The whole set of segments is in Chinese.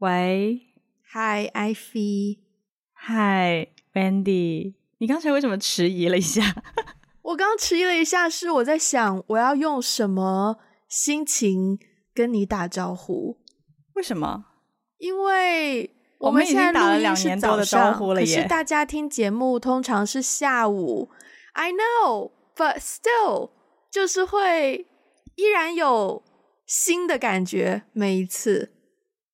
喂，Hi，Ivy。Hi，Wendy。你刚才为什么迟疑了一下？我刚迟疑了一下，是我在想我要用什么心情跟你打招呼？为什么？因为我们现在录音是早上，可是大家听节目通常是下午。I know，but still，就是会依然有新的感觉。每一次，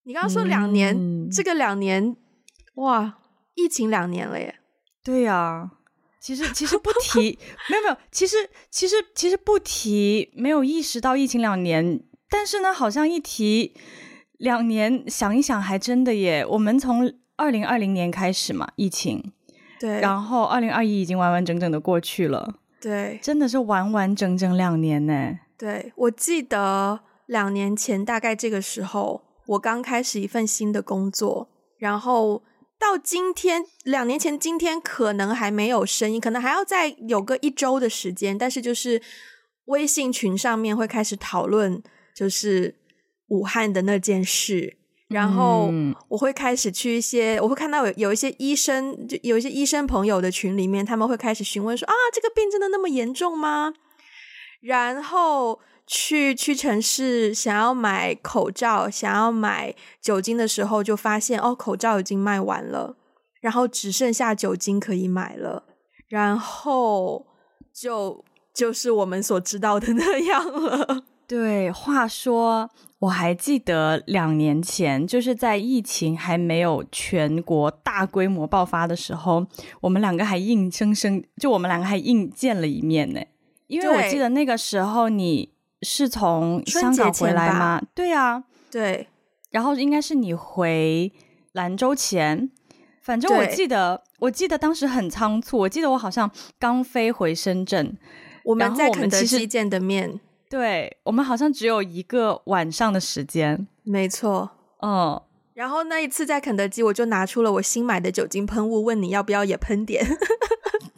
你刚刚说两年，嗯、这个两年，哇，疫情两年了耶。对呀、啊，其实其实不提，没有没有，其实其实其实不提，没有意识到疫情两年，但是呢，好像一提两年，想一想还真的耶。我们从二零二零年开始嘛，疫情，对，然后二零二一已经完完整整的过去了，对，真的是完完整整两年呢。对，我记得两年前大概这个时候，我刚开始一份新的工作，然后。到今天，两年前今天可能还没有声音，可能还要再有个一周的时间。但是就是微信群上面会开始讨论，就是武汉的那件事。然后我会开始去一些，我会看到有有一些医生，就有一些医生朋友的群里面，他们会开始询问说：“啊，这个病真的那么严重吗？”然后。去屈臣氏想要买口罩，想要买酒精的时候，就发现哦，口罩已经卖完了，然后只剩下酒精可以买了，然后就就是我们所知道的 那样了。对，话说我还记得两年前，就是在疫情还没有全国大规模爆发的时候，我们两个还硬生生就我们两个还硬见了一面呢，因为我记得那个时候你。是从香港回来吗？对啊，对。然后应该是你回兰州前，反正我记得，我记得当时很仓促。我记得我好像刚飞回深圳，我们在肯德基见的面。对，我们好像只有一个晚上的时间。没错，嗯。然后那一次在肯德基，我就拿出了我新买的酒精喷雾，问你要不要也喷点。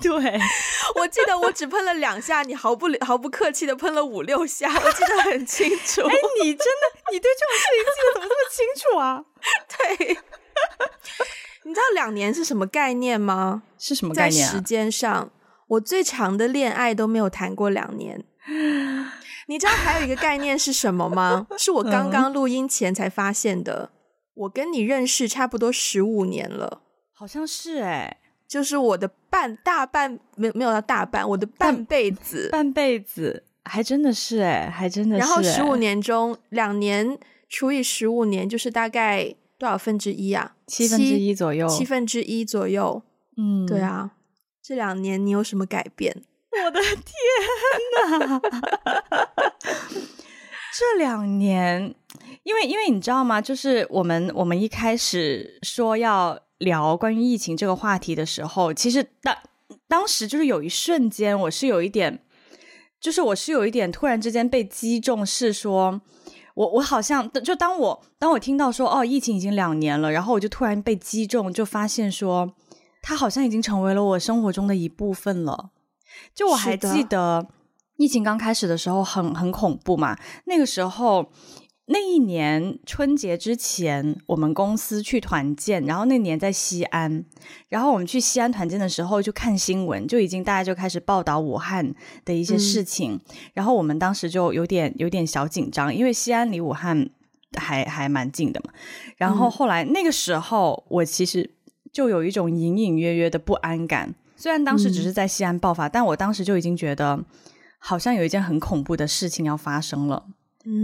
对，我记得我只喷了两下，你毫不毫不客气的喷了五六下，我记得很清楚。哎，你真的，你对这种事情记得怎么这么清楚啊？对，你知道两年是什么概念吗？是什么概念啊？在时间上，我最长的恋爱都没有谈过两年。你知道还有一个概念是什么吗？是我刚刚录音前才发现的。我跟你认识差不多十五年了，好像是哎，就是我的半大半没有没有到大半，我的半辈子半辈子还真的是哎，还真的是。然后十五年中两年除以十五年，就是大概多少分之一啊？七分之一左右，七分之一左右。嗯，对啊，这两年你有什么改变？我的天哪！这两年。因为，因为你知道吗？就是我们我们一开始说要聊关于疫情这个话题的时候，其实当当时就是有一瞬间，我是有一点，就是我是有一点突然之间被击中，是说我我好像就当我当我听到说哦，疫情已经两年了，然后我就突然被击中，就发现说它好像已经成为了我生活中的一部分了。就我还记得疫情刚开始的时候很很恐怖嘛，那个时候。那一年春节之前，我们公司去团建，然后那年在西安，然后我们去西安团建的时候，就看新闻，就已经大家就开始报道武汉的一些事情，嗯、然后我们当时就有点有点小紧张，因为西安离武汉还还蛮近的嘛。然后后来那个时候，我其实就有一种隐隐约约的不安感，虽然当时只是在西安爆发，嗯、但我当时就已经觉得好像有一件很恐怖的事情要发生了。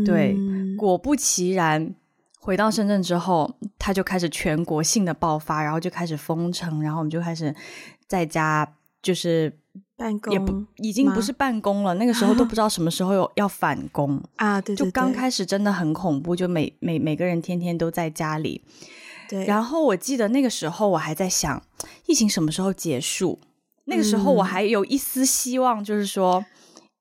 对，果不其然，回到深圳之后，他就开始全国性的爆发，然后就开始封城，然后我们就开始在家就是办公，也不已经不是办公了，那个时候都不知道什么时候有要返工 啊，对，就刚开始真的很恐怖，就每每每个人天天都在家里。对，然后我记得那个时候我还在想，疫情什么时候结束？那个时候我还有一丝希望，就是说。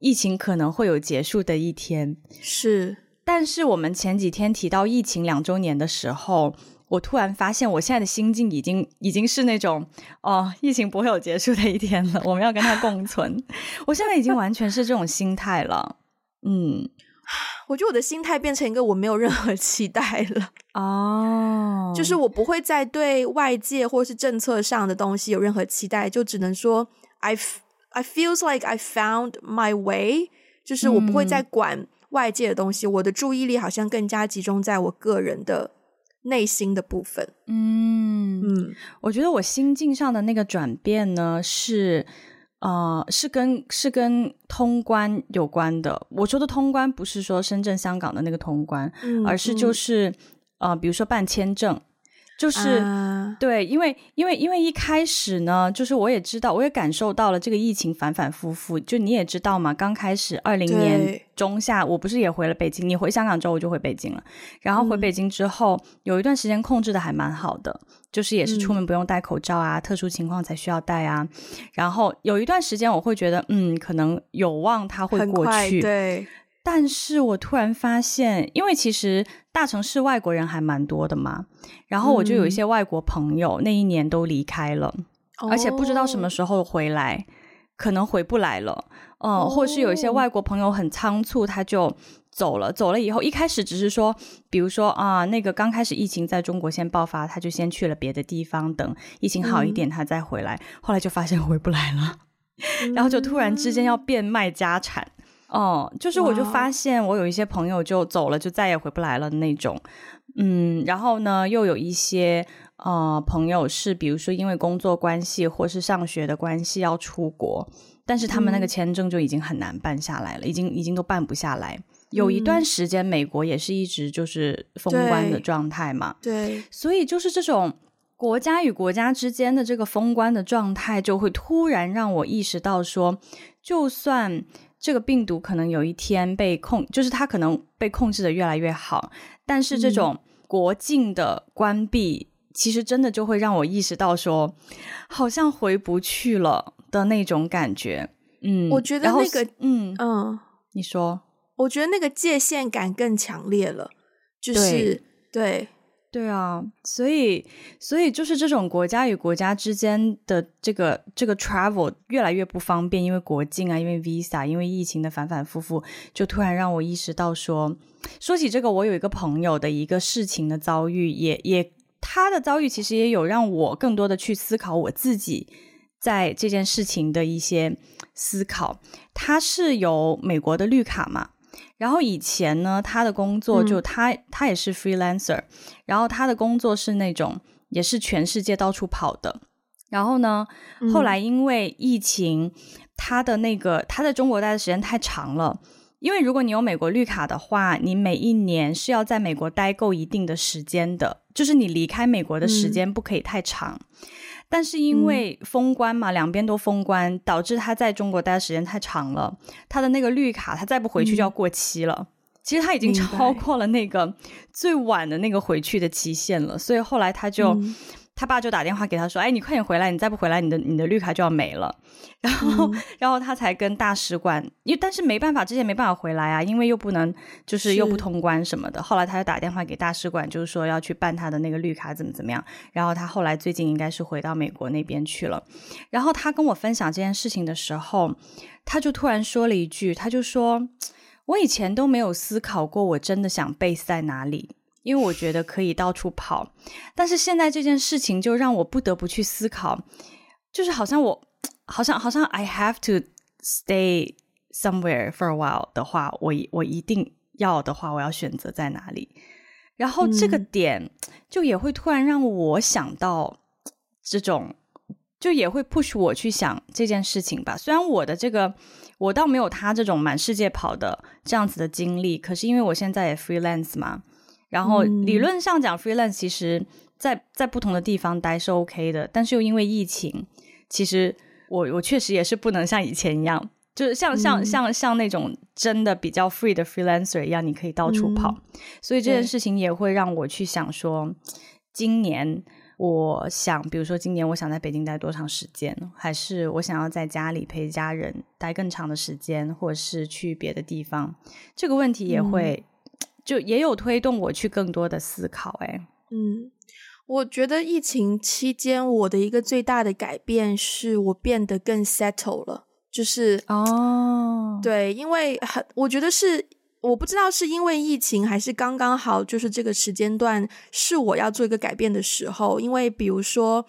疫情可能会有结束的一天，是。但是我们前几天提到疫情两周年的时候，我突然发现，我现在的心境已经已经是那种，哦，疫情不会有结束的一天了，我们要跟它共存。我现在已经完全是这种心态了。嗯，我觉得我的心态变成一个我没有任何期待了哦，oh. 就是我不会再对外界或是政策上的东西有任何期待，就只能说 I I feels like I found my way，就是我不会再管外界的东西，嗯、我的注意力好像更加集中在我个人的内心的部分。嗯嗯，我觉得我心境上的那个转变呢是。呃，是跟是跟通关有关的。我说的通关不是说深圳、香港的那个通关，嗯、而是就是、嗯、呃，比如说办签证。就是、啊、对，因为因为因为一开始呢，就是我也知道，我也感受到了这个疫情反反复复。就你也知道嘛，刚开始二零年中下，我不是也回了北京？你回香港之后，我就回北京了。然后回北京之后，嗯、有一段时间控制的还蛮好的，就是也是出门不用戴口罩啊，嗯、特殊情况才需要戴啊。然后有一段时间，我会觉得，嗯，可能有望它会过去。对。但是我突然发现，因为其实大城市外国人还蛮多的嘛，然后我就有一些外国朋友那一年都离开了，嗯、而且不知道什么时候回来，哦、可能回不来了，嗯，哦、或是有一些外国朋友很仓促，他就走了，走了以后，一开始只是说，比如说啊，那个刚开始疫情在中国先爆发，他就先去了别的地方，等疫情好一点他再回来，嗯、后来就发现回不来了，嗯、然后就突然之间要变卖家产。哦，就是我就发现我有一些朋友就走了，就再也回不来了那种，嗯，然后呢，又有一些呃朋友是，比如说因为工作关系或是上学的关系要出国，但是他们那个签证就已经很难办下来了，嗯、已经已经都办不下来。有一段时间，美国也是一直就是封关的状态嘛，对，对，所以就是这种国家与国家之间的这个封关的状态，就会突然让我意识到说，就算。这个病毒可能有一天被控，就是它可能被控制的越来越好，但是这种国境的关闭，嗯、其实真的就会让我意识到说，好像回不去了的那种感觉。嗯，我觉得那个，嗯嗯，嗯你说，我觉得那个界限感更强烈了，就是对。对啊，所以所以就是这种国家与国家之间的这个这个 travel 越来越不方便，因为国境啊，因为 visa，因为疫情的反反复复，就突然让我意识到说，说起这个，我有一个朋友的一个事情的遭遇，也也他的遭遇其实也有让我更多的去思考我自己在这件事情的一些思考。他是有美国的绿卡嘛？然后以前呢，他的工作就他、嗯、他也是 freelancer，然后他的工作是那种也是全世界到处跑的。然后呢，嗯、后来因为疫情，他的那个他在中国待的时间太长了。因为如果你有美国绿卡的话，你每一年是要在美国待够一定的时间的，就是你离开美国的时间不可以太长。嗯但是因为封关嘛，嗯、两边都封关，导致他在中国待的时间太长了，他的那个绿卡他再不回去就要过期了。嗯、其实他已经超过了那个最晚的那个回去的期限了，所以后来他就。嗯他爸就打电话给他说：“哎，你快点回来！你再不回来，你的你的绿卡就要没了。”然后，嗯、然后他才跟大使馆，因为但是没办法，之前没办法回来啊，因为又不能，就是又不通关什么的。后来他就打电话给大使馆，就是说要去办他的那个绿卡，怎么怎么样。然后他后来最近应该是回到美国那边去了。然后他跟我分享这件事情的时候，他就突然说了一句，他就说：“我以前都没有思考过，我真的想 base 在哪里。”因为我觉得可以到处跑，但是现在这件事情就让我不得不去思考，就是好像我，好像好像 I have to stay somewhere for a while 的话，我我一定要的话，我要选择在哪里？然后这个点就也会突然让我想到这种，就也会 push 我去想这件事情吧。虽然我的这个我倒没有他这种满世界跑的这样子的经历，可是因为我现在也 freelance 嘛。然后理论上讲，freelance 其实在在不同的地方待是 OK 的，但是又因为疫情，其实我我确实也是不能像以前一样，就是像像像像那种真的比较 free 的 freelancer 一样，你可以到处跑。嗯、所以这件事情也会让我去想说，今年我想，比如说今年我想在北京待多长时间，还是我想要在家里陪家人待更长的时间，或者是去别的地方，这个问题也会。嗯就也有推动我去更多的思考，哎，嗯，我觉得疫情期间我的一个最大的改变是我变得更 settle 了，就是哦，对，因为很，我觉得是我不知道是因为疫情，还是刚刚好，就是这个时间段是我要做一个改变的时候。因为比如说，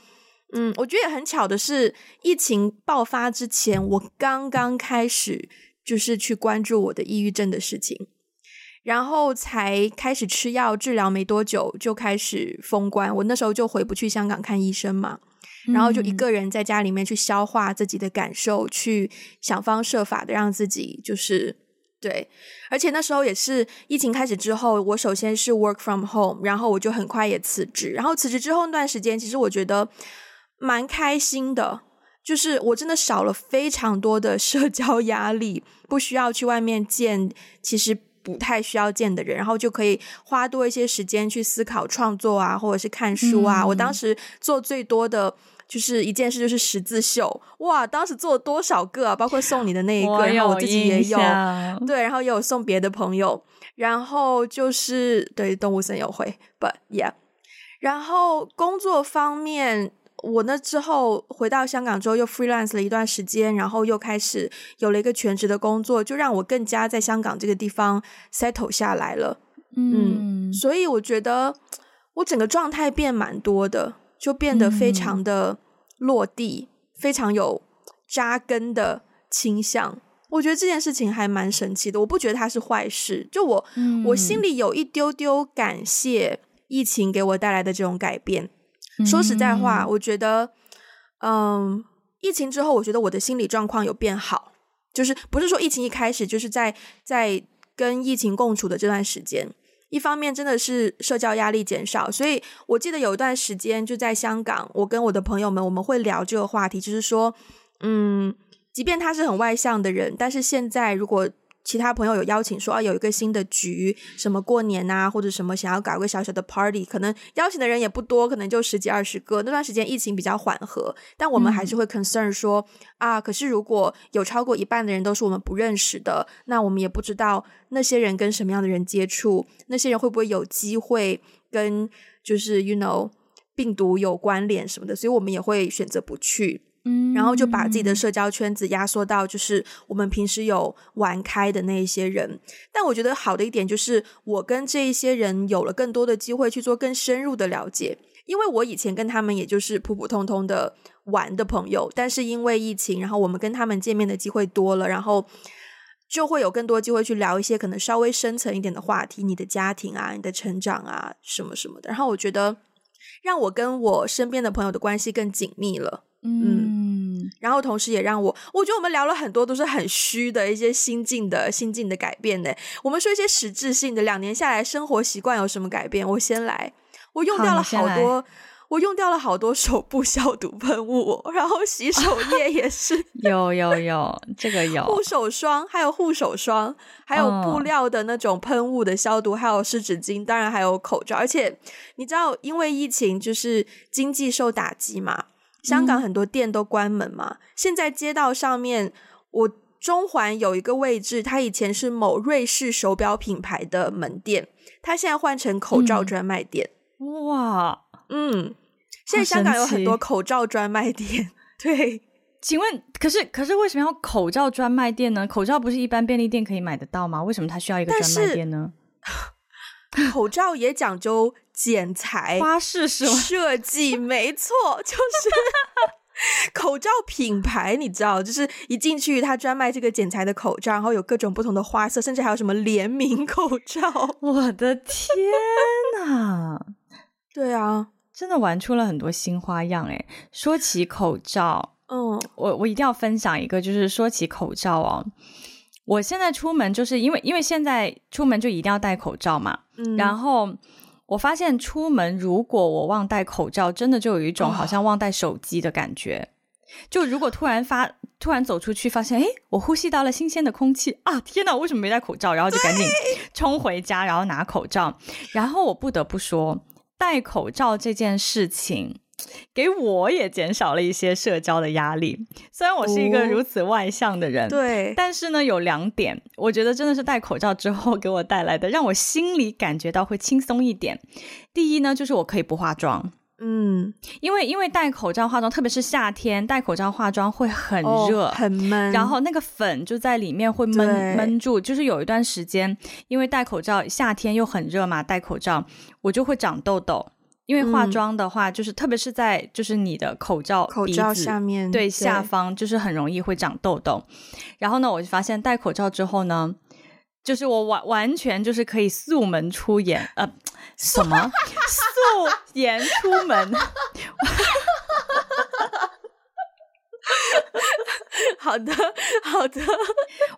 嗯，我觉得也很巧的是，疫情爆发之前，我刚刚开始就是去关注我的抑郁症的事情，然后才开始吃药治疗，没多久就开始封关。我那时候就回不去香港看医生嘛，然后就一个人在家里面去消化自己的感受，去想方设法的让自己就是。对，而且那时候也是疫情开始之后，我首先是 work from home，然后我就很快也辞职。然后辞职之后那段时间，其实我觉得蛮开心的，就是我真的少了非常多的社交压力，不需要去外面见其实不太需要见的人，然后就可以花多一些时间去思考创作啊，或者是看书啊。嗯、我当时做最多的。就是一件事，就是十字绣哇！当时做了多少个啊？包括送你的那一个，然后我自己也有对，然后也有送别的朋友，然后就是对动物森友会，But yeah，然后工作方面，我那之后回到香港之后又 freelance 了一段时间，然后又开始有了一个全职的工作，就让我更加在香港这个地方 settle 下来了。嗯，嗯，所以我觉得我整个状态变蛮多的。就变得非常的落地，嗯、非常有扎根的倾向。我觉得这件事情还蛮神奇的，我不觉得它是坏事。就我，嗯、我心里有一丢丢感谢疫情给我带来的这种改变。嗯、说实在话，我觉得，嗯，疫情之后，我觉得我的心理状况有变好。就是不是说疫情一开始，就是在在跟疫情共处的这段时间。一方面真的是社交压力减少，所以我记得有一段时间就在香港，我跟我的朋友们我们会聊这个话题，就是说，嗯，即便他是很外向的人，但是现在如果其他朋友有邀请说啊，有一个新的局，什么过年啊，或者什么想要搞个小小的 party，可能邀请的人也不多，可能就十几二十个。那段时间疫情比较缓和，但我们还是会 concern 说、嗯、啊，可是如果有超过一半的人都是我们不认识的，那我们也不知道那些人跟什么样的人接触，那些人会不会有机会跟就是 you know 病毒有关联什么的，所以我们也会选择不去。嗯，然后就把自己的社交圈子压缩到就是我们平时有玩开的那一些人。但我觉得好的一点就是，我跟这一些人有了更多的机会去做更深入的了解。因为我以前跟他们也就是普普通通的玩的朋友，但是因为疫情，然后我们跟他们见面的机会多了，然后就会有更多机会去聊一些可能稍微深层一点的话题，你的家庭啊，你的成长啊，什么什么的。然后我觉得让我跟我身边的朋友的关系更紧密了。嗯，然后同时也让我，我觉得我们聊了很多都是很虚的一些心境的心境的改变呢。我们说一些实质性的，两年下来生活习惯有什么改变？我先来，我用掉了好多，我用掉了好多手部消毒喷雾，然后洗手 液也是有有有，这个有护手霜，还有护手霜，还有布料的那种喷雾的消毒，还有湿纸巾，当然还有口罩。而且你知道，因为疫情就是经济受打击嘛。香港很多店都关门嘛，嗯、现在街道上面，我中环有一个位置，它以前是某瑞士手表品牌的门店，它现在换成口罩专卖店。嗯、哇，嗯，现在香港有很多口罩专卖店。对，请问，可是可是为什么要口罩专卖店呢？口罩不是一般便利店可以买得到吗？为什么它需要一个专卖店呢？口罩也讲究剪裁、花式是吗？设计没错，就是 口罩品牌，你知道，就是一进去，他专卖这个剪裁的口罩，然后有各种不同的花色，甚至还有什么联名口罩。我的天呐！对啊，真的玩出了很多新花样诶。说起口罩，嗯，我我一定要分享一个，就是说起口罩哦。我现在出门就是因为因为现在出门就一定要戴口罩嘛，嗯，然后我发现出门如果我忘戴口罩，真的就有一种好像忘带手机的感觉。哦，就如果突然发突然走出去，发现哎，我呼吸到了新鲜的空气啊！天哪，我为什么没戴口罩？然后就赶紧冲回家，然后拿口罩。然后我不得不说，戴口罩这件事情。给我也减少了一些社交的压力。虽然我是一个如此外向的人，哦、对，但是呢，有两点，我觉得真的是戴口罩之后给我带来的，让我心里感觉到会轻松一点。第一呢，就是我可以不化妆，嗯，因为因为戴口罩化妆，特别是夏天戴口罩化妆会很热，哦、很闷，然后那个粉就在里面会闷闷住。就是有一段时间，因为戴口罩，夏天又很热嘛，戴口罩我就会长痘痘。因为化妆的话，嗯、就是特别是在就是你的口罩口罩下面对，对下方，就是很容易会长痘痘。然后呢，我就发现戴口罩之后呢，就是我完完全就是可以素门出演，呃，什么素颜出门？好的，好的，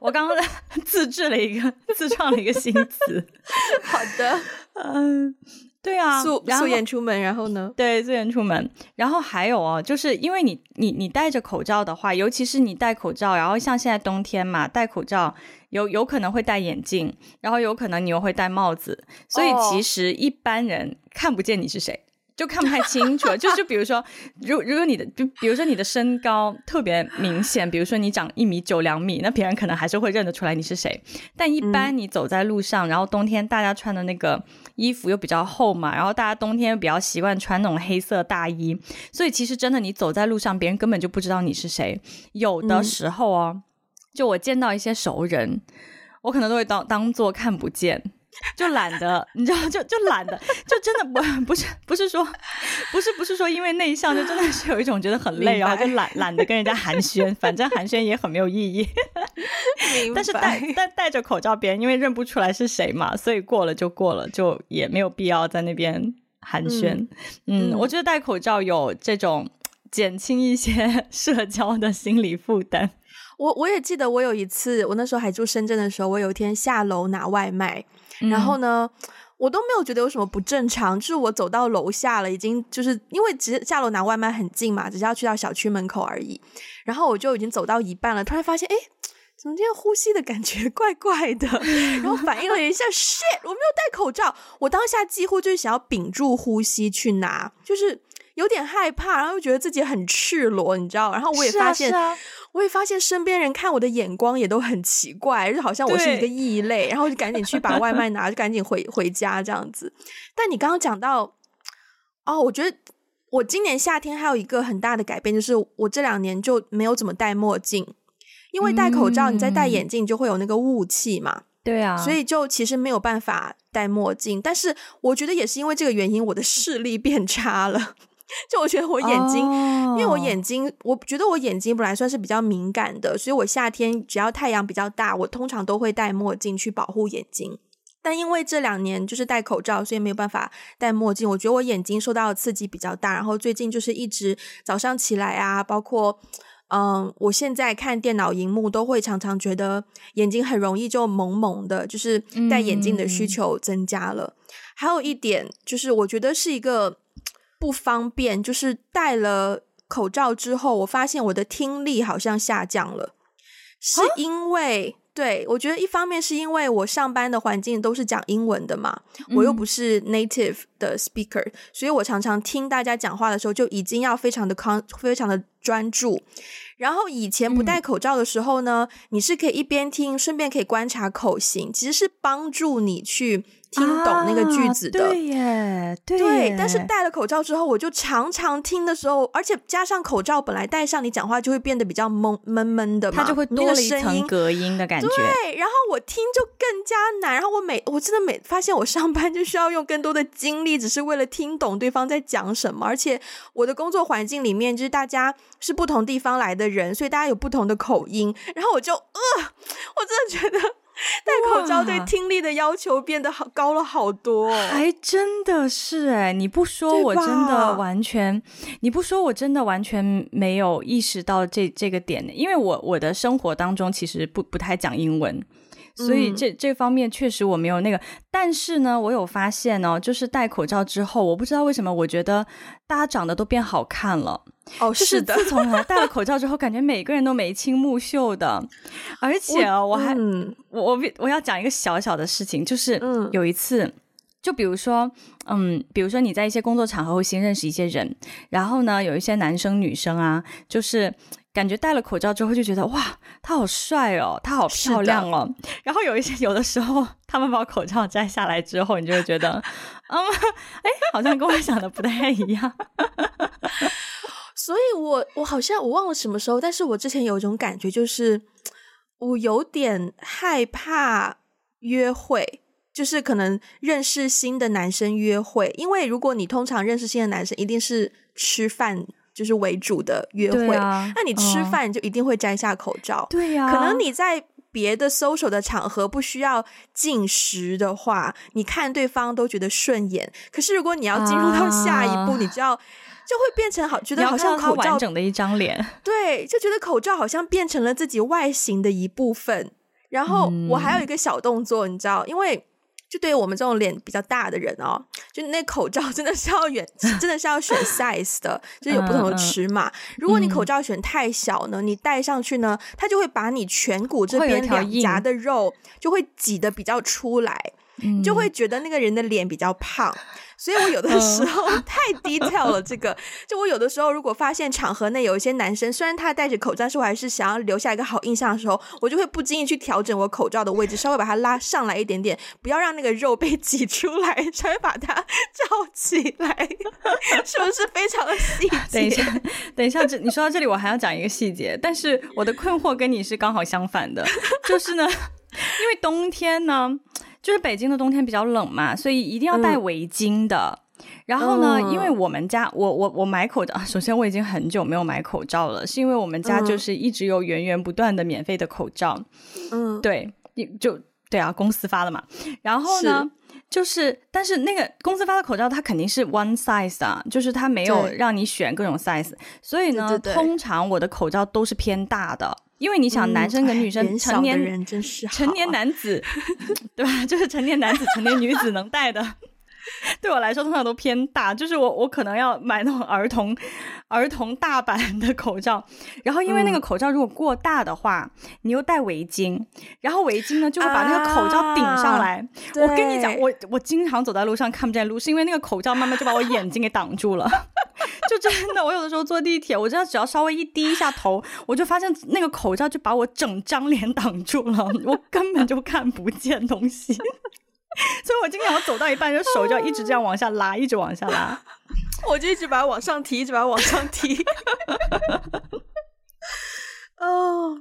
我刚刚自制了一个自创了一个新词。好的，嗯。对啊，素素颜出门，然后呢？对，素颜出门，然后还有哦，就是因为你你你戴着口罩的话，尤其是你戴口罩，然后像现在冬天嘛，戴口罩有有可能会戴眼镜，然后有可能你又会戴帽子，所以其实一般人看不见你是谁。就看不太清楚，就就比如说，如如果你的，就比如说你的身高特别明显，比如说你长一米九两米，那别人可能还是会认得出来你是谁。但一般你走在路上，嗯、然后冬天大家穿的那个衣服又比较厚嘛，然后大家冬天又比较习惯穿那种黑色大衣，所以其实真的你走在路上，别人根本就不知道你是谁。有的时候哦，嗯、就我见到一些熟人，我可能都会当当做看不见。就懒得，你知道，就就懒得，就真的不 不是不是说，不是不是说因为内向，就真的是有一种觉得很累，然后就懒懒得跟人家寒暄，反正寒暄也很没有意义。但是戴戴戴着口罩，别人因为认不出来是谁嘛，所以过了就过了，就也没有必要在那边寒暄。嗯，嗯，我觉得戴口罩有这种减轻一些 社交的心理负担。我我也记得我有一次，我那时候还住深圳的时候，我有一天下楼拿外卖。然后呢，嗯、我都没有觉得有什么不正常。就是我走到楼下了，已经就是因为直下楼拿外卖很近嘛，只是要去到小区门口而已。然后我就已经走到一半了，突然发现，哎，怎么今天呼吸的感觉 怪怪的？然后反应了一下，shit，我没有戴口罩。我当下几乎就是想要屏住呼吸去拿，就是有点害怕，然后又觉得自己很赤裸，你知道？然后我也发现。我也发现身边人看我的眼光也都很奇怪，就好像我是一个异类，然后就赶紧去把外卖拿，就赶紧回回家这样子。但你刚刚讲到，哦，我觉得我今年夏天还有一个很大的改变，就是我这两年就没有怎么戴墨镜，因为戴口罩，你再戴眼镜就会有那个雾气嘛。对啊，所以就其实没有办法戴墨镜。但是我觉得也是因为这个原因，我的视力变差了。就我觉得我眼睛，oh. 因为我眼睛，我觉得我眼睛本来算是比较敏感的，所以我夏天只要太阳比较大，我通常都会戴墨镜去保护眼睛。但因为这两年就是戴口罩，所以没有办法戴墨镜。我觉得我眼睛受到的刺激比较大，然后最近就是一直早上起来啊，包括嗯，我现在看电脑荧幕都会常常觉得眼睛很容易就蒙蒙的，就是戴眼镜的需求增加了。嗯、还有一点就是，我觉得是一个。不方便，就是戴了口罩之后，我发现我的听力好像下降了，是因为，啊、对，我觉得一方面是因为我上班的环境都是讲英文的嘛，我又不是 native 的 speaker，、嗯、所以我常常听大家讲话的时候就已经要非常的 con，非常的专注。然后以前不戴口罩的时候呢，嗯、你是可以一边听，顺便可以观察口型，其实是帮助你去。听懂那个句子的，啊、对耶，对耶，对。但是戴了口罩之后，我就常常听的时候，而且加上口罩本来戴上，你讲话就会变得比较闷闷闷的嘛，它就会多了一层隔音的感觉。对，然后我听就更加难。然后我每我真的每发现我上班就需要用更多的精力，只是为了听懂对方在讲什么。而且我的工作环境里面就是大家是不同地方来的人，所以大家有不同的口音。然后我就呃，我真的觉得。戴口罩对听力的要求变得好高了好多，还真的是哎！你不说我真的完全，你不说我真的完全没有意识到这这个点，因为我我的生活当中其实不不太讲英文。所以这这方面确实我没有那个，但是呢，我有发现哦，就是戴口罩之后，我不知道为什么，我觉得大家长得都变好看了。哦，是的，自从戴了口罩之后，感觉每个人都眉清目秀的，而且我还，我、嗯、我我要讲一个小小的事情，就是有一次。就比如说，嗯，比如说你在一些工作场合会新认识一些人，然后呢，有一些男生女生啊，就是感觉戴了口罩之后就觉得哇，他好帅哦，他好漂亮哦。然后有一些有的时候，他们把口罩摘下来之后，你就会觉得，嗯，哎，好像跟我想的不太一样。所以我我好像我忘了什么时候，但是我之前有一种感觉，就是我有点害怕约会。就是可能认识新的男生约会，因为如果你通常认识新的男生，一定是吃饭就是为主的约会，啊、那你吃饭就一定会摘下口罩。对呀、啊，可能你在别的 social 的场合不需要进食的话，你看对方都觉得顺眼。可是如果你要进入到下一步，啊、你就要就会变成好觉得好像口罩完整的一张脸，对，就觉得口罩好像变成了自己外形的一部分。然后我还有一个小动作，你知道，因为。就对于我们这种脸比较大的人哦，就那口罩真的是要选，真的是要选 size 的，就是有不同的尺码。如果你口罩选太小呢，你戴上去呢，它就会把你颧骨这边两颊的肉就会挤得比较出来，就会觉得那个人的脸比较胖。所以我有的时候太 detail 了，这个就我有的时候如果发现场合内有一些男生，虽然他戴着口罩，但是我还是想要留下一个好印象的时候，我就会不经意去调整我口罩的位置，稍微把它拉上来一点点，不要让那个肉被挤出来，稍微把它罩起来，是不是非常的细 节？等一下，等一下，这你说到这里，我还要讲一个细节，但是我的困惑跟你是刚好相反的，就是呢，因为冬天呢。就是北京的冬天比较冷嘛，所以一定要戴围巾的。嗯、然后呢，嗯、因为我们家，我我我买口罩，首先我已经很久没有买口罩了，是因为我们家就是一直有源源不断的免费的口罩。嗯，对，就对啊，公司发的嘛。然后呢，是就是但是那个公司发的口罩它肯定是 one size 啊，就是它没有让你选各种 size，所以呢，对对对，通常我的口罩都是偏大的。因为你想，男生跟女生成年、嗯、人真是成年男子，对吧？就是成年男子、成年女子能带的。对我来说，通常都偏大，就是我我可能要买那种儿童儿童大版的口罩，然后因为那个口罩如果过大的话，嗯、你又戴围巾，然后围巾呢就会把那个口罩顶上来。啊、我跟你讲，我我经常走在路上看不见路，是因为那个口罩慢慢就把我眼睛给挡住了。就真的，我有的时候坐地铁，我知道只要稍微一低一下头，我就发现那个口罩就把我整张脸挡住了，我根本就看不见东西。所以我今天我走到一半，就手就要一直这样往下拉，一直往下拉，我就一直把它往上提，一直把它往上提。哦，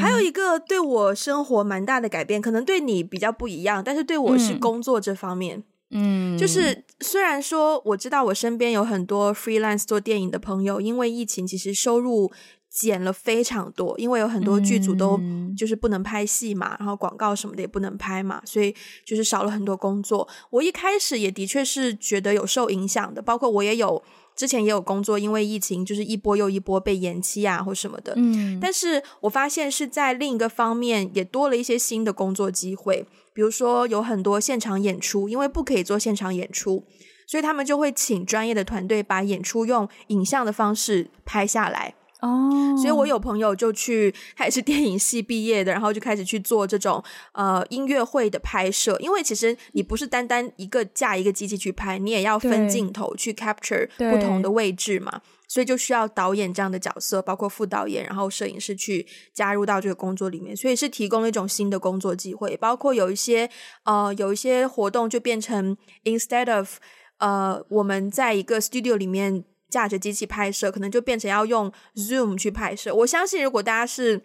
还有一个对我生活蛮大的改变，可能对你比较不一样，但是对我是工作这方面，嗯，就是虽然说我知道我身边有很多 freelance 做电影的朋友，因为疫情其实收入。减了非常多，因为有很多剧组都就是不能拍戏嘛，嗯、然后广告什么的也不能拍嘛，所以就是少了很多工作。我一开始也的确是觉得有受影响的，包括我也有之前也有工作，因为疫情就是一波又一波被延期啊或什么的。嗯，但是我发现是在另一个方面也多了一些新的工作机会，比如说有很多现场演出，因为不可以做现场演出，所以他们就会请专业的团队把演出用影像的方式拍下来。哦，oh. 所以我有朋友就去，他也是电影系毕业的，然后就开始去做这种呃音乐会的拍摄。因为其实你不是单单一个架一个机器去拍，你也要分镜头去 capture 不同的位置嘛，所以就需要导演这样的角色，包括副导演，然后摄影师去加入到这个工作里面，所以是提供了一种新的工作机会。包括有一些呃有一些活动就变成 instead of 呃我们在一个 studio 里面。架着机器拍摄，可能就变成要用 Zoom 去拍摄。我相信，如果大家是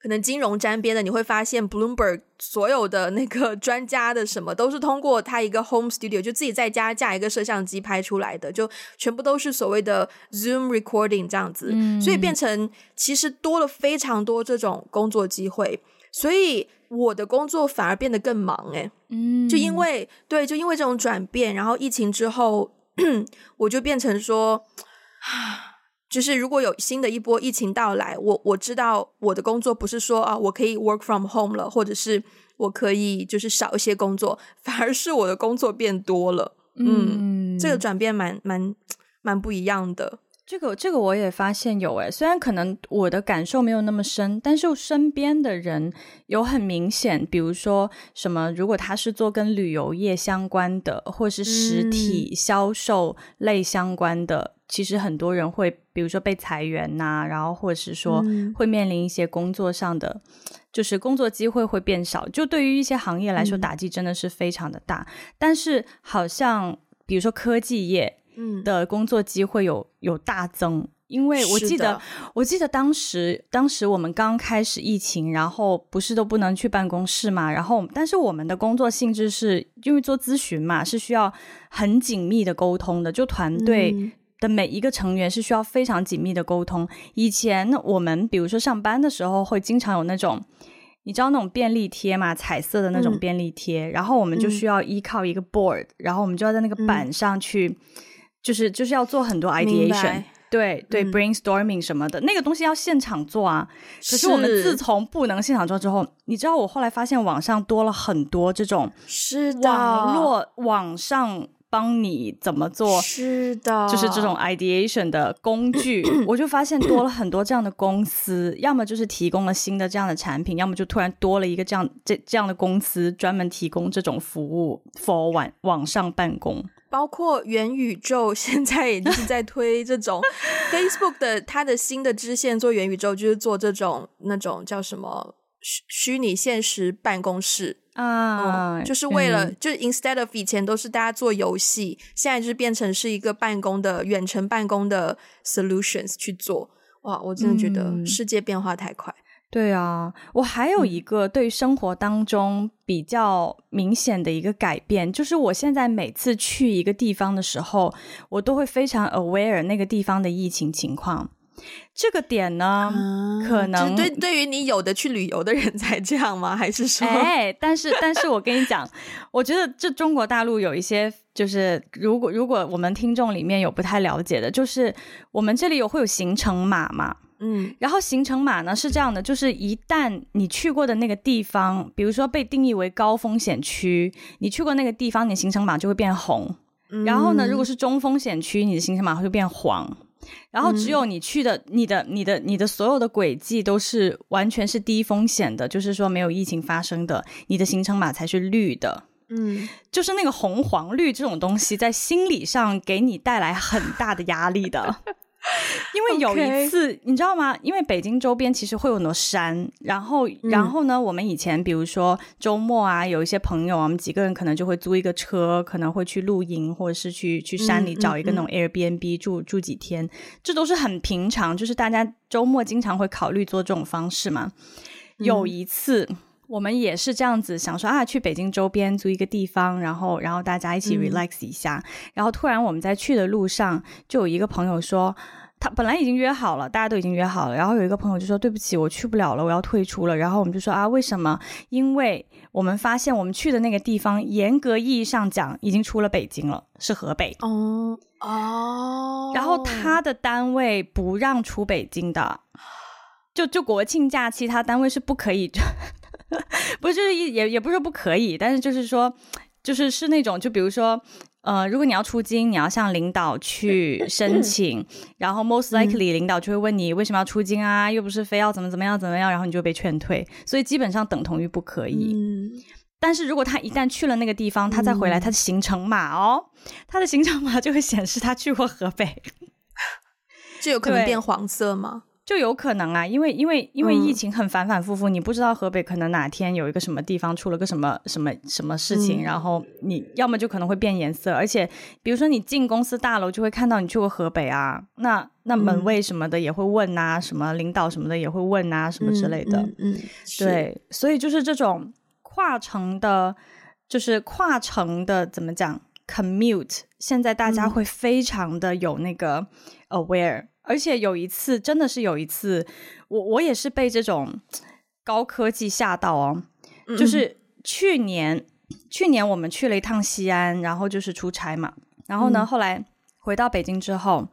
可能金融沾边的，你会发现 Bloomberg 所有的那个 专家的什么，都是通过他一个 Home Studio，就自己在家架一个摄像机拍出来的，就全部都是所谓的 Zoom Recording 这样子。嗯，所以变成其实多了非常多这种工作机会，所以我的工作反而变得更忙诶。嗯，就因为对，就因为这种转变，然后疫情之后。我就变成说，就是如果有新的一波疫情到来，我我知道我的工作不是说啊，我可以 work from home 了，或者是我可以就是少一些工作，反而是我的工作变多了。嗯，嗯，这个转变蛮蛮蛮不一样的。这个这个我也发现有诶，虽然可能我的感受没有那么深，但是身边的人有很明显，比如说什么，如果他是做跟旅游业相关的，或是实体销售类相关的，嗯、其实很多人会，比如说被裁员呐、啊，然后或者是说会面临一些工作上的，嗯、就是工作机会会变少。就对于一些行业来说，打击真的是非常的大。嗯、但是好像比如说科技业。嗯，的工作机会有有大增，因为我记得，我记得当时当时我们刚开始疫情，然后不是都不能去办公室嘛，然后但是我们的工作性质是因为做咨询嘛，是需要很紧密的沟通的，就团队的每一个成员是需要非常紧密的沟通。以前我们比如说上班的时候，会经常有那种。你知道那种便利贴嘛？彩色的那种便利贴，嗯、然后我们就需要依靠一个 board，、嗯、然后我们就要在那个板上去。就是就是要做很多 ideation，对对、嗯、brainstorming 什么的，那个东西要现场做啊。可是我们自从不能现场做之后，你知道我后来发现网上多了很多这种是的网络网上帮你怎么做，是的，就是这种 ideation 的工具，我就发现多了很多这样的公司，要么就是提供了新的这样的产品，要么就突然多了一个这样这这样的公司专门提供这种服务 for 网网上办公。包括元宇宙，现在也就是在推这种 Facebook 的它的新的支线做元宇宙，就是做这种那种叫什么虚虚拟现实办公室啊、嗯，就是为了、嗯、就是 instead of 以前都是大家做游戏，现在就是变成是一个办公的远程办公的 solutions 去做。哇，我真的觉得世界变化太快。对啊，我还有一个对生活当中比较明显的一个改变，就是我现在每次去一个地方的时候，我都会非常 aware 那个地方的疫情情况。这个点呢，嗯、可能对对于你有的去旅游的人才这样吗？还是说？哎，但是但是我跟你讲，我觉得这中国大陆有一些，就是如果如果我们听众里面有不太了解的，就是我们这里有会有行程码嘛。嗯，然后行程码呢是这样的，就是一旦你去过的那个地方，比如说被定义为高风险区，你去过那个地方，你的行程码就会变红。嗯、然后呢，如果是中风险区，你的行程码会变黄。然后只有你去的、嗯、你的、你的、你的所有的轨迹都是完全是低风险的，就是说没有疫情发生的，你的行程码才是绿的。嗯，就是那个红黄绿这种东西，在心理上给你带来很大的压力的。因为有一次，Okay. 你知道吗？因为北京周边其实会有很多山，然后，嗯、然后呢，我们以前比如说周末啊，有一些朋友啊，我们几个人可能就会租一个车，可能会去露营，或者是去去山里找一个那种 Airbnb 住、嗯嗯、住几天，这都是很平常，就是大家周末经常会考虑做这种方式嘛。嗯、有一次，我们也是这样子想说啊，去北京周边租一个地方，然后然后大家一起 relax 一下，嗯、然后突然我们在去的路上，就有一个朋友说。他本来已经约好了，大家都已经约好了。然后有一个朋友就说：“对不起，我去不了了，我要退出了。”然后我们就说：“啊，为什么？因为我们发现我们去的那个地方，严格意义上讲，已经出了北京了，是河北。”哦哦。然后他的单位不让出北京的，就就国庆假期，他单位是不可以，不是就是也也不是说不可以，但是就是说，就是是那种，就比如说。呃，如果你要出京，你要向领导去 申请，然后 most likely 领导就会问你为什么要出京啊？又不是非要怎么怎么样怎么样，然后你就被劝退，所以基本上等同于不可以。嗯，但是如果他一旦去了那个地方，他再回来，他的行程码哦，他的行程码就会显示他去过河北，这有可能变黄色吗？就有可能啊，因为因为因为疫情很反反复复，嗯、你不知道河北可能哪天有一个什么地方出了个什么什么什么事情，嗯、然后你要么就可能会变颜色，而且比如说你进公司大楼就会看到你去过河北啊，那那门卫什么的也会问啊，嗯、什么领导什么的也会问啊，什么之类的，对，所以就是这种跨城的，就是跨城的怎么讲 commute，现在大家会非常的有那个 aware。而且有一次，真的是有一次，我我也是被这种高科技吓到哦。嗯、就是去年，去年我们去了一趟西安，然后就是出差嘛。然后呢，嗯、后来回到北京之后，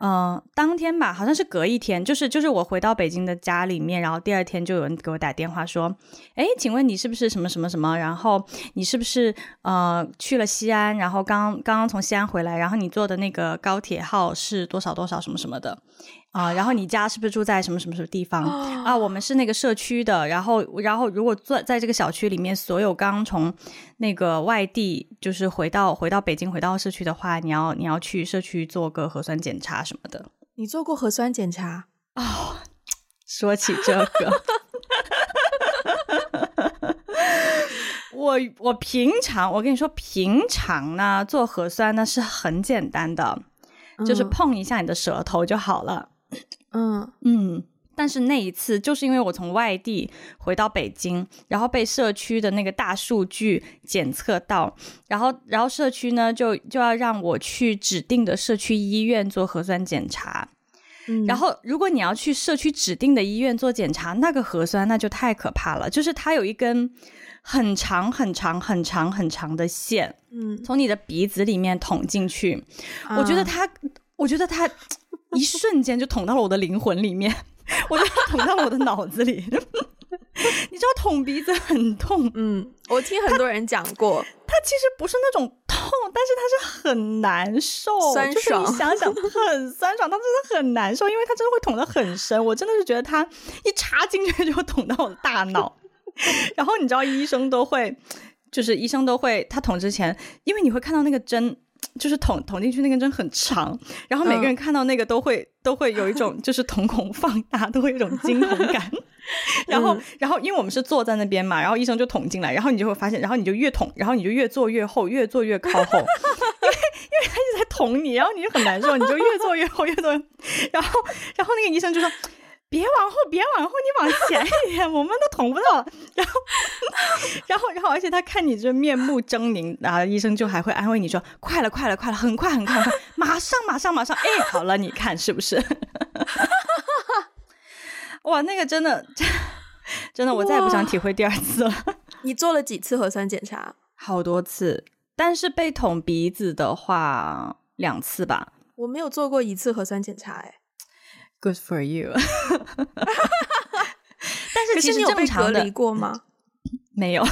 嗯、当天吧，好像是隔一天，就是就是我回到北京的家里面，然后第二天就有人给我打电话说，哎，请问你是不是什么什么什么？然后你是不是呃去了西安？然后刚刚刚从西安回来，然后你坐的那个高铁号是多少多少什么什么的啊、呃？然后你家是不是住在什么什么什么地方啊？我们是那个社区的，然后然后如果在在这个小区里面，所有刚从那个外地就是回到回到北京回到社区的话，你要你要去社区做个核酸检查。什么的？你做过核酸检查？哦，说起这个，我我平常我跟你说，平常呢做核酸呢是很简单的，嗯、就是碰一下你的舌头就好了。嗯。嗯，但是那一次就是因为我从外地回到北京，然后被社区的那个大数据检测到，然后然后社区呢就就要让我去指定的社区医院做核酸检查。嗯，然后如果你要去社区指定的医院做检查，那个核酸那就太可怕了，就是它有一根很长很长很长很长的线，嗯，从你的鼻子里面捅进去，啊、我觉得它，我觉得它。一瞬间就捅到了我的灵魂里面，我就捅到了我的脑子里。你知道捅鼻子很痛，嗯，我听很多人讲过，它其实不是那种痛，但是它是很难受，酸爽。就是你想想，很酸爽，它真的很难受，因为它真的会捅得很深。我真的是觉得它一插进去就捅到我的大脑。然后你知道医生都会，就是医生都会，他捅之前，因为你会看到那个针。就是捅捅进去那根针很长，然后每个人看到那个都会、嗯、都会有一种 就是瞳孔放大，都会有一种惊恐感。然后、嗯、然后因为我们是坐在那边嘛，然后医生就捅进来，然后你就会发现，然后你就越捅，然后你就越坐越后，越坐越靠后，因为因为他一直在捅你，然后你就很难受，你就越坐越后，越坐，然后然后那个医生就说。别往后，别往后，你往前一点，我们都捅不到。然后，然后，然后，而且他看你这面目狰狞，然后医生就还会安慰你说：“快了，快了，快了，很快，很快，很快，马上，马上，马上。”哎，好了，你看是不是？哇，那个真的，真的，我再也不想体会第二次了。你做了几次核酸检查？好多次，但是被捅鼻子的话，两次吧。我没有做过一次核酸检查，哎。Good for you，但是其实你有被隔离过吗？没有，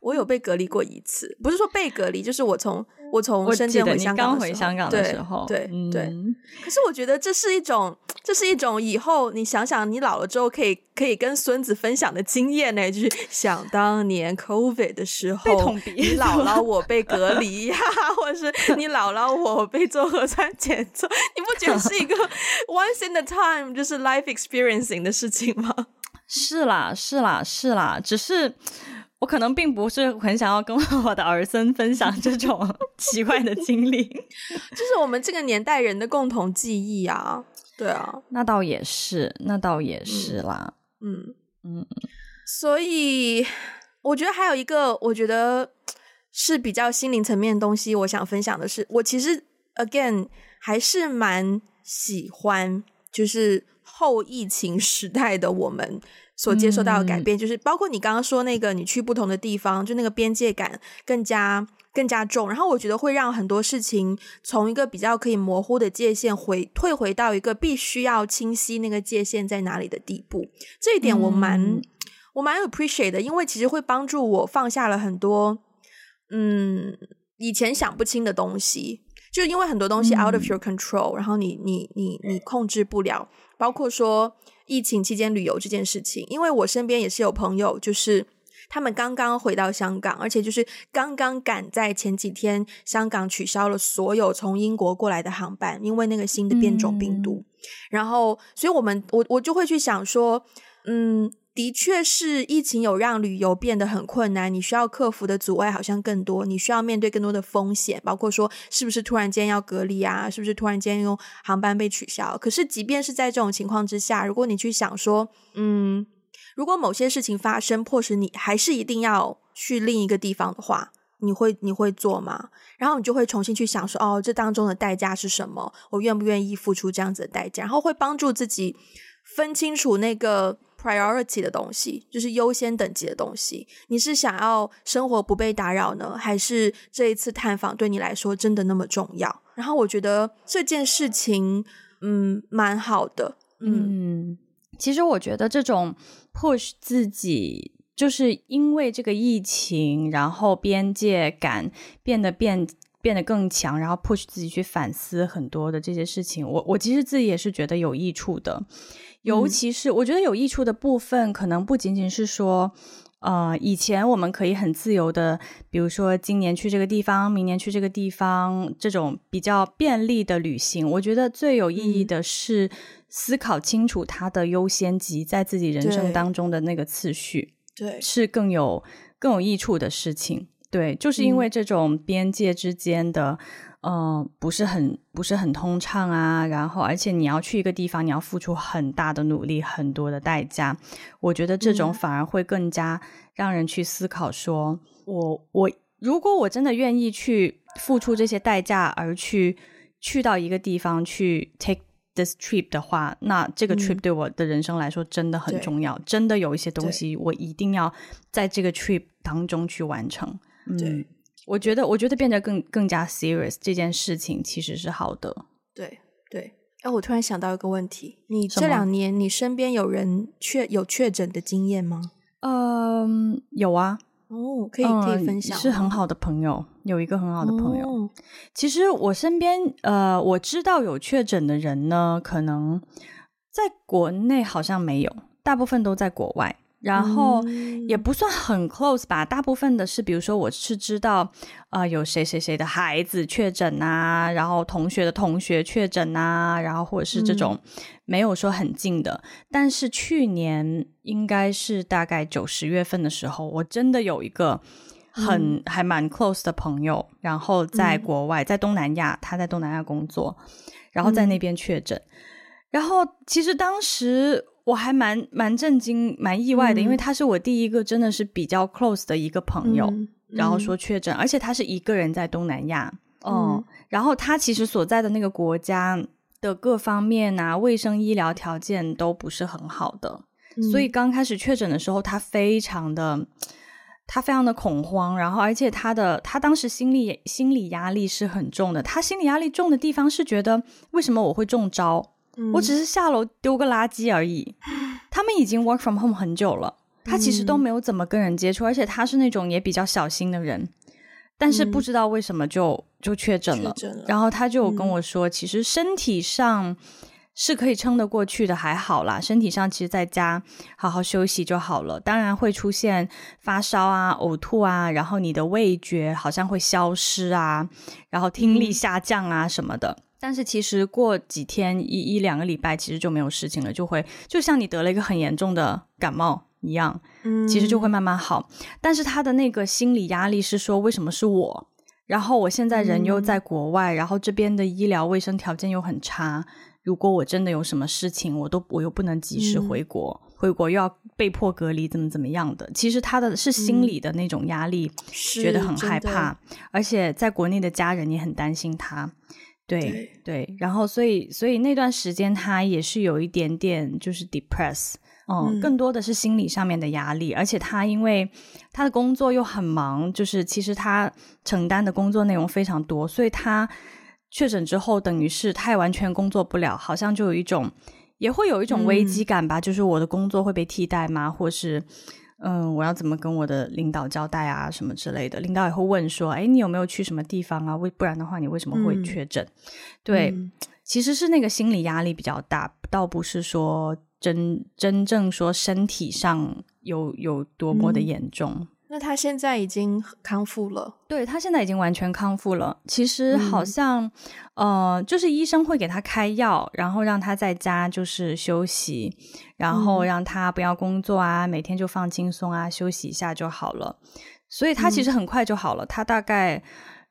我有被隔离过一次，不是说被隔离，就是我从我从深圳回香港刚回香港的时候，对对，对、嗯。可是我觉得这是一种，这是一种以后你想想，你老了之后可以可以跟孙子分享的经验呢，就是想当年 COVID 的时候，你姥姥我被隔离呀，或者是你姥姥我被做核酸检测，你不觉得是一个 once in a time 就是 life experiencing 的事情吗？是啦，是啦，是啦，只是。我可能并不是很想要跟我的儿孙分享这种 奇怪的经历，就是我们这个年代人的共同记忆啊。对啊，那倒也是，那倒也是啦。嗯嗯，所以我觉得还有一个，我觉得是比较心灵层面的东西，我想分享的是，我其实 again 还是蛮喜欢，就是后疫情时代的我们。所接受到的改变，就是包括你刚刚说那个，你去不同的地方，就那个边界感更加更加重。然后我觉得会让很多事情从一个比较可以模糊的界限回退回到一个必须要清晰那个界限在哪里的地步。这一点我蛮、嗯、我蛮 appreciate 的，因为其实会帮助我放下了很多嗯以前想不清的东西。就因为很多东西 out of your control，、嗯、然后你你你你控制不了，包括说。疫情期间旅游这件事情，因为我身边也是有朋友，就是他们刚刚回到香港，而且就是刚刚赶在前几天，香港取消了所有从英国过来的航班，因为那个新的变种病毒。嗯、然后，所以我们我我就会去想说，嗯。的确是疫情有让旅游变得很困难，你需要克服的阻碍好像更多，你需要面对更多的风险，包括说是不是突然间要隔离啊，是不是突然间用航班被取消？可是即便是在这种情况之下，如果你去想说，嗯，如果某些事情发生，迫使你还是一定要去另一个地方的话，你会你会做吗？然后你就会重新去想说，哦，这当中的代价是什么？我愿不愿意付出这样子的代价？然后会帮助自己分清楚那个。Priority 的东西就是优先等级的东西。你是想要生活不被打扰呢，还是这一次探访对你来说真的那么重要？然后我觉得这件事情，嗯，蛮好的。嗯，其实我觉得这种 push 自己，就是因为这个疫情，然后边界感变得变变得更强，然后 push 自己去反思很多的这些事情。我我其实自己也是觉得有益处的，尤其是我觉得有益处的部分，可能不仅仅是说。呃，以前我们可以很自由的，比如说今年去这个地方，明年去这个地方，这种比较便利的旅行，我觉得最有意义的是思考清楚它的优先级，在自己人生当中的那个次序，对，是更有更有益处的事情。对，就是因为这种边界之间的。嗯、呃，不是很不是很通畅啊，然后而且你要去一个地方，你要付出很大的努力，很多的代价。我觉得这种反而会更加让人去思考说，说、嗯、我我如果我真的愿意去付出这些代价，而去去到一个地方去 take this trip 的话，那这个 trip 对我的人生来说真的很重要。嗯、真的有一些东西我一定要在这个 trip 当中去完成。对。嗯我觉得，我觉得变得更更加 serious 这件事情其实是好的。对对，哎，我突然想到一个问题：你这两年你身边有人确有确诊的经验吗？嗯，有啊。哦，可以可以分享。嗯，是很好的朋友，有一个很好的朋友。哦，其实我身边呃，我知道有确诊的人呢，可能在国内好像没有，大部分都在国外。然后也不算很 close 吧，大部分的是，比如说我是知道，呃，有谁谁谁的孩子确诊啊，然后同学的同学确诊啊，然后或者是这种没有说很近的。嗯、但是去年应该是大概九十月份的时候，我真的有一个很、嗯、还蛮 close 的朋友，然后在国外，在东南亚，他在东南亚工作，然后在那边确诊。嗯、然后其实当时。我还蛮蛮震惊、蛮意外的，嗯、因为他是我第一个真的是比较 close 的一个朋友，嗯、然后说确诊，嗯、而且他是一个人在东南亚，哦、嗯，然后他其实所在的那个国家的各方面啊，卫生医疗条件都不是很好的，嗯、所以刚开始确诊的时候，他非常的，他非常的恐慌，然后而且他的他当时心理心理压力是很重的，他心理压力重的地方是觉得为什么我会中招？我只是下楼丢个垃圾而已，他们已经 work from home 很久了，他其实都没有怎么跟人接触，而且他是那种也比较小心的人，但是不知道为什么就就确诊了，诊了。然后他就跟我说，其实身体上是可以撑得过去的，还好啦，身体上其实在家好好休息就好了。当然会出现发烧啊、呕吐啊，然后你的味觉好像会消失啊，然后听力下降啊什么的。但是其实过几天一一两个礼拜，其实就没有事情了，就会就像你得了一个很严重的感冒一样，嗯，其实就会慢慢好。但是他的那个心理压力是说，为什么是我？然后我现在人又在国外，嗯、然后这边的医疗卫生条件又很差。如果我真的有什么事情，我都我又不能及时回国，嗯、回国又要被迫隔离，怎么怎么样的？其实他的是心理的那种压力，嗯、觉得很害怕，而且在国内的家人也很担心他。对对，然后所以所以那段时间他也是有一点点就是 depress，嗯，嗯，更多的是心理上面的压力，而且他因为他的工作又很忙，就是其实他承担的工作内容非常多，所以他确诊之后，等于是他也完全工作不了，好像就有一种也会有一种危机感吧，嗯、就是我的工作会被替代吗？或是。嗯，我要怎么跟我的领导交代啊，什么之类的？领导也会问说：“哎，你有没有去什么地方啊？为不然的话，你为什么会确诊？”嗯、对，嗯、其实是那个心理压力比较大，倒不是说真真正说身体上有有多么的严重。嗯那他现在已经康复了，对，他现在已经完全康复了。其实好像，嗯、呃，就是医生会给他开药，然后让他在家就是休息，然后让他不要工作啊，嗯、每天就放轻松啊，休息一下就好了。所以他其实很快就好了，嗯、他大概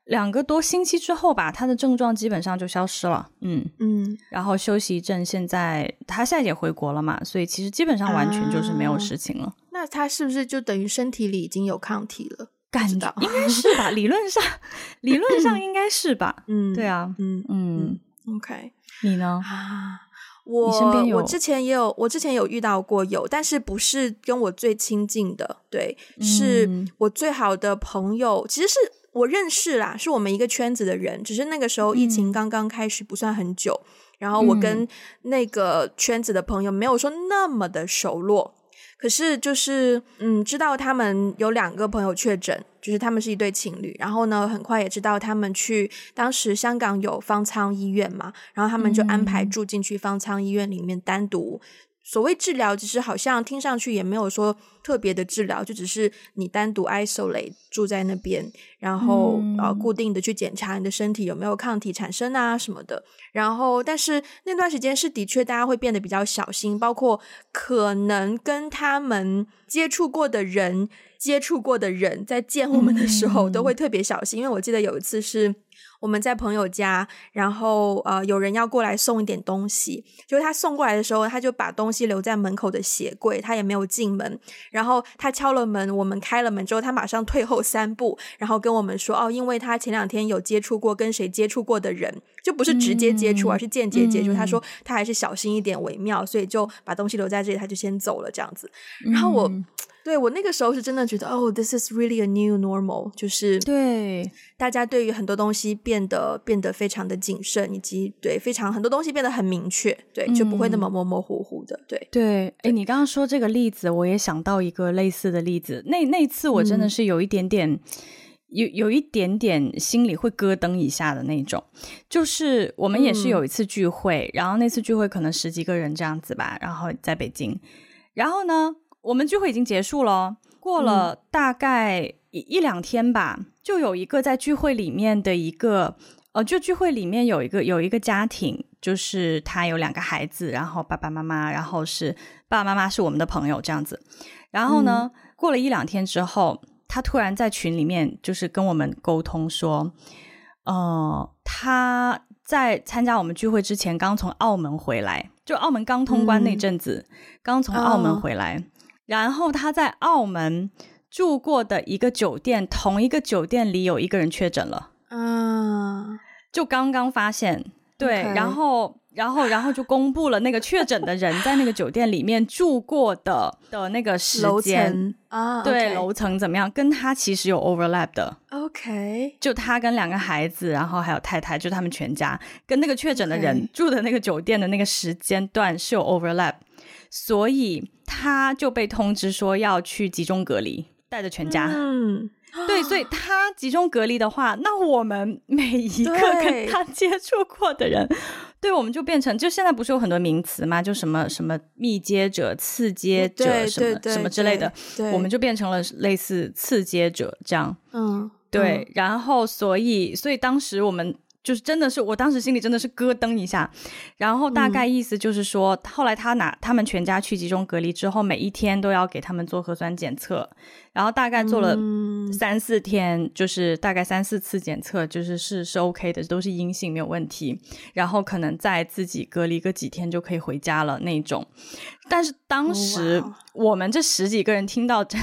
两个多星期之后吧，他的症状基本上就消失了。嗯嗯，然后休息一阵，现在他现在也回国了嘛，所以其实基本上完全就是没有事情了。啊那他是不是就等于身体里已经有抗体了？感觉应该是吧，理论上，理论上应该是吧。嗯，对啊，嗯嗯，OK，你呢？啊，我我之前也有，我之前有遇到过有，但是不是跟我最亲近的，对，是我最好的朋友，其实是我认识啦，是我们一个圈子的人，只是那个时候疫情刚刚开始，不算很久。然后我跟那个圈子的朋友没有说那么的熟络。可是就是，嗯，知道他们有两个朋友确诊，就是他们是一对情侣。然后呢，很快也知道他们去，当时香港有方舱医院嘛，然后他们就安排住进去方舱医院里面单独。所谓治疗，其实好像听上去也没有说特别的治疗，就只是你单独 isolate 住在那边，然后、嗯、呃固定的去检查你的身体有没有抗体产生啊什么的。然后，但是那段时间是的确大家会变得比较小心，包括可能跟他们接触过的人、接触过的人在见我们的时候都会特别小心，嗯、因为我记得有一次是。我们在朋友家，然后呃，有人要过来送一点东西，就是他送过来的时候，他就把东西留在门口的鞋柜，他也没有进门。然后他敲了门，我们开了门之后，他马上退后三步，然后跟我们说：“哦，因为他前两天有接触过跟谁接触过的人，就不是直接接触，而是间接接触。嗯”他说他还是小心一点为妙，所以就把东西留在这里，他就先走了这样子。然后我。嗯对，我那个时候是真的觉得，哦，this is really a new normal，就是对大家对于很多东西变得变得非常的谨慎，以及对非常很多东西变得很明确，对，就不会那么模模糊糊的。对对，哎，你刚刚说这个例子，我也想到一个类似的例子。那那次我真的是有一点点，嗯、有有一点点心里会咯噔一下的那种。就是我们也是有一次聚会，嗯、然后那次聚会可能十几个人这样子吧，然后在北京，然后呢。我们聚会已经结束了，过了大概一、嗯、一两天吧，就有一个在聚会里面的一个，呃，就聚会里面有一个有一个家庭，就是他有两个孩子，然后爸爸妈妈，然后是爸爸妈妈是我们的朋友这样子。然后呢，嗯、过了一两天之后，他突然在群里面就是跟我们沟通说，呃，他在参加我们聚会之前刚从澳门回来，就澳门刚通关那阵子，嗯、刚从澳门回来。哦然后他在澳门住过的一个酒店，同一个酒店里有一个人确诊了，嗯，就刚刚发现，对.然后，然后，然后就公布了那个确诊的人在那个酒店里面住过的的那个时间。啊，对，楼层怎么样？跟他其实有 overlap 的，OK，就他跟两个孩子，然后还有太太，就他们全家跟那个确诊的人住的那个酒店的那个时间段是有 overlap。所以他就被通知说要去集中隔离，带着全家。嗯，对，所以他集中隔离的话，那我们每一个跟他接触过的人，对，对，我们就变成就现在不是有很多名词嘛？就什么什么密接者、次接者，什么什么之类的，我们就变成了类似次接者这样。嗯，对，嗯、然后所以所以当时我们。就是真的是，我当时心里真的是咯噔一下，然后大概意思就是说，嗯、后来他拿他们全家去集中隔离之后，每一天都要给他们做核酸检测，然后大概做了三四天，嗯、就是大概三四次检测，就是是是 OK 的，都是阴性，没有问题，然后可能再自己隔离个几天就可以回家了那种。但是当时我们这十几个人听到这。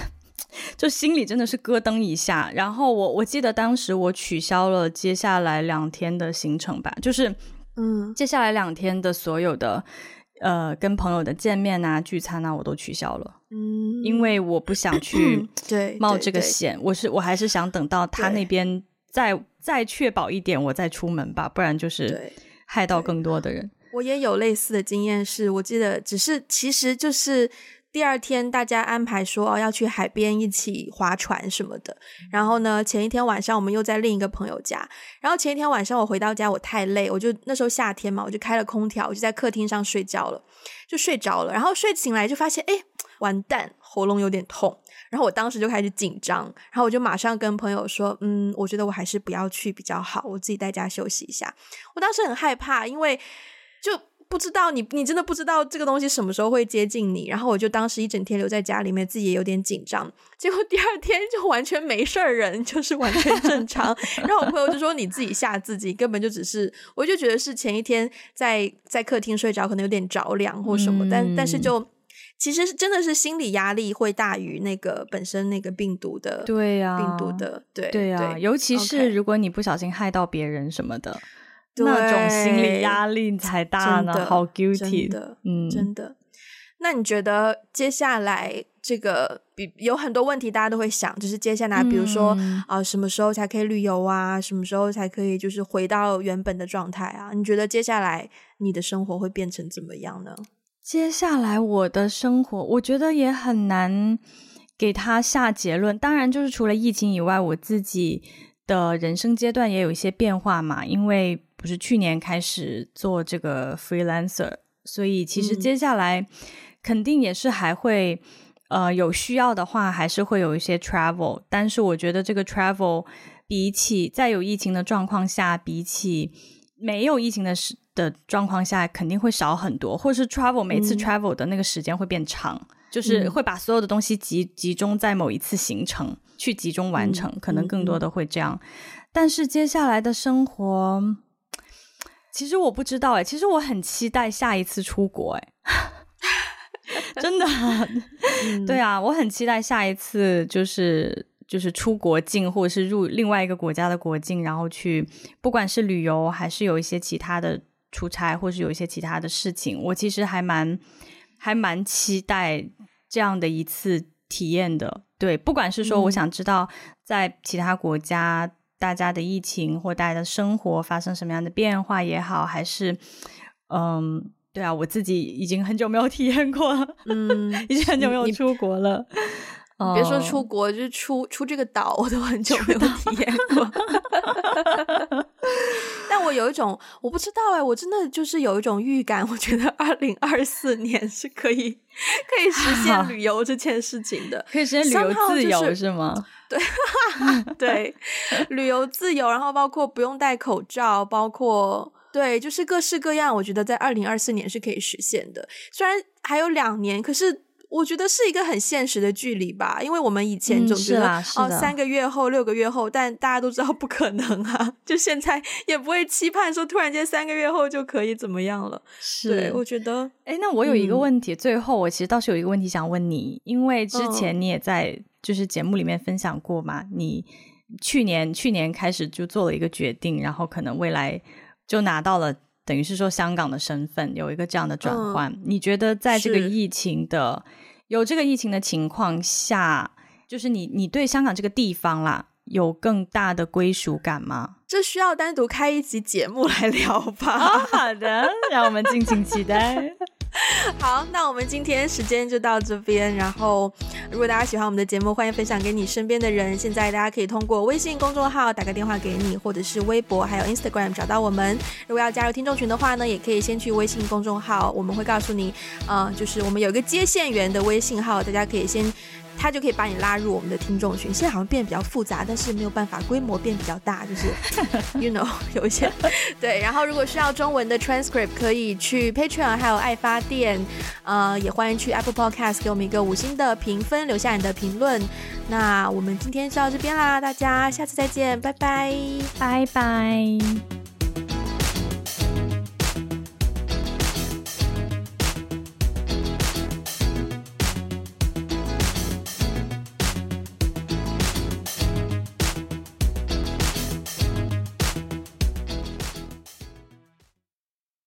就心里真的是咯噔一下，然后我我记得当时我取消了接下来两天的行程吧，就是嗯，接下来两天的所有的呃跟朋友的见面啊、聚餐啊，我都取消了，嗯，因为我不想去 对冒这个险，我是我还是想等到他那边再再确保一点，我再出门吧，不然就是害到更多的。人。我也有类似的经验，是我记得只是其实就是。第二天，大家安排说要去海边一起划船什么的。然后呢，前一天晚上我们又在另一个朋友家。然后前一天晚上我回到家，我太累，我就那时候夏天嘛，我就开了空调，我就在客厅上睡觉了，就睡着了。然后睡醒来就发现，哎，完蛋，喉咙有点痛。然后我当时就开始紧张，然后我就马上跟朋友说，嗯，我觉得我还是不要去比较好，我自己在家休息一下。我当时很害怕，因为就。不知道你，你真的不知道这个东西什么时候会接近你。然后我就当时一整天留在家里面，自己也有点紧张。结果第二天就完全没事儿，人就是完全正常。然后我朋友就说：“你自己吓自己，根本就只是……”我就觉得是前一天在在客厅睡着，可能有点着凉或什么。嗯、但但是就其实是真的是心理压力会大于那个本身那个病毒的，对呀、啊，病毒的，对对呀、啊，对尤其是如果你不小心害到别人什么的。那种心理压力才大呢，好 guilty 的，嗯，真的。那你觉得接下来这个比有很多问题，大家都会想，就是接下来，比如说啊、嗯呃，什么时候才可以旅游啊？什么时候才可以就是回到原本的状态啊？你觉得接下来你的生活会变成怎么样呢？接下来我的生活，我觉得也很难给他下结论。当然，就是除了疫情以外，我自己的人生阶段也有一些变化嘛。因为不是去年开始做这个 freelancer，所以其实接下来肯定也是还会，呃，有需要的话还是会有一些 travel。但是我觉得这个 travel 比起在有疫情的状况下，比起没有疫情的时。的状况下肯定会少很多，或者是 travel 每次 travel 的那个时间会变长，嗯、就是会把所有的东西集集中在某一次行程去集中完成，嗯、可能更多的会这样。嗯、但是接下来的生活，其实我不知道哎，其实我很期待下一次出国哎，真的，嗯、对啊，我很期待下一次就是。就是出国境，或者是入另外一个国家的国境，然后去，不管是旅游还是有一些其他的出差，或是有一些其他的事情，我其实还蛮还蛮期待这样的一次体验的。对，不管是说我想知道在其他国家大家的疫情或大家的生活发生什么样的变化也好，还是嗯，对啊，我自己已经很久没有体验过了，嗯，已经很久没有出国了。别说出国，就是出出这个岛，我都很久没有体验过。但我有一种，我不知道哎，我真的就是有一种预感，我觉得二零二四年是可以可以实现旅游这件事情的，可以实现旅游自由，就是，是吗？对，对，旅游自由，然后包括不用戴口罩，包括对，就是各式各样，我觉得在二零二四年是可以实现的。虽然还有两年，可是。我觉得是一个很现实的距离吧，因为我们以前总觉得、嗯、哦，三个月后、六个月后，但大家都知道不可能啊。就现在也不会期盼说突然间三个月后就可以怎么样了。是，对，我觉得，哎，那我有一个问题，嗯、最后我其实倒是有一个问题想问你，因为之前你也在就是节目里面分享过嘛，你去年去年开始就做了一个决定，然后可能未来就拿到了等于是说香港的身份，有一个这样的转换。嗯、你觉得在这个疫情的有这个疫情的情况下，就是你你对香港这个地方啦，有更大的归属感吗？这需要单独开一集节目来聊吧。哦，好的，让我们敬请期待。好，那我们今天时间就到这边。然后，如果大家喜欢我们的节目，欢迎分享给你身边的人。现在大家可以通过微信公众号打个电话给你，或者是微博还有 Instagram 找到我们。如果要加入听众群的话呢，也可以先去微信公众号，我们会告诉你，啊，就是我们有一个接线员的微信号，大家可以先。他就可以把你拉入我们的听众群。现在好像变得比较复杂，但是没有办法，规模变比较大，就是 you know 有一些对。然后如果需要中文的 transcript，可以去 Patreon，还有爱发电，呃，也欢迎去 Apple Podcast 给我们一个五星的评分，留下你的评论。那我们今天就到这边啦，大家下次再见，拜拜，拜拜。